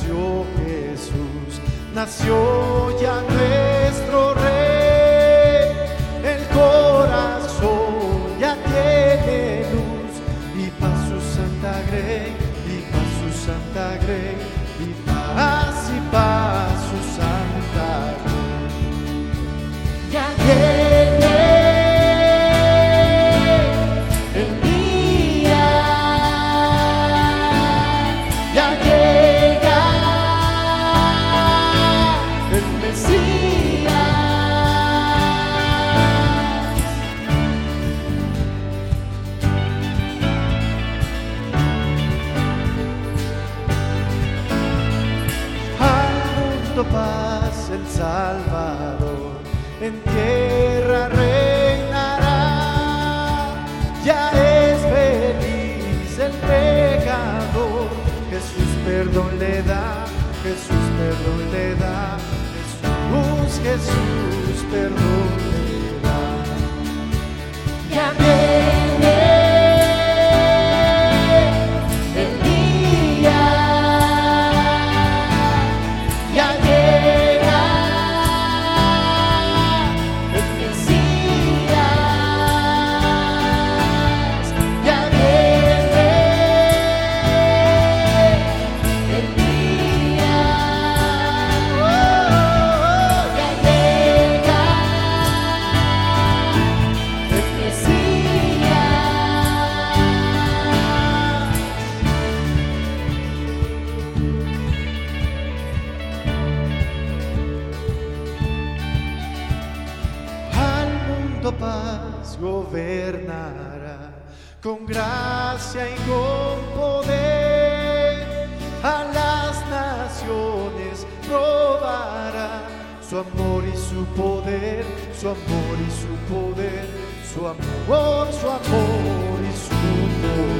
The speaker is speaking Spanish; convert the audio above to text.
nació Jesús, nació ya nuestro paz el Salvador, en tierra reinará. Ya es feliz el pecador, Jesús perdón le da, Jesús perdón le da, Jesús, Jesús perdón más gobernará con gracia y con poder a las naciones probará su amor y su poder, su amor y su poder, su amor, su amor y su poder.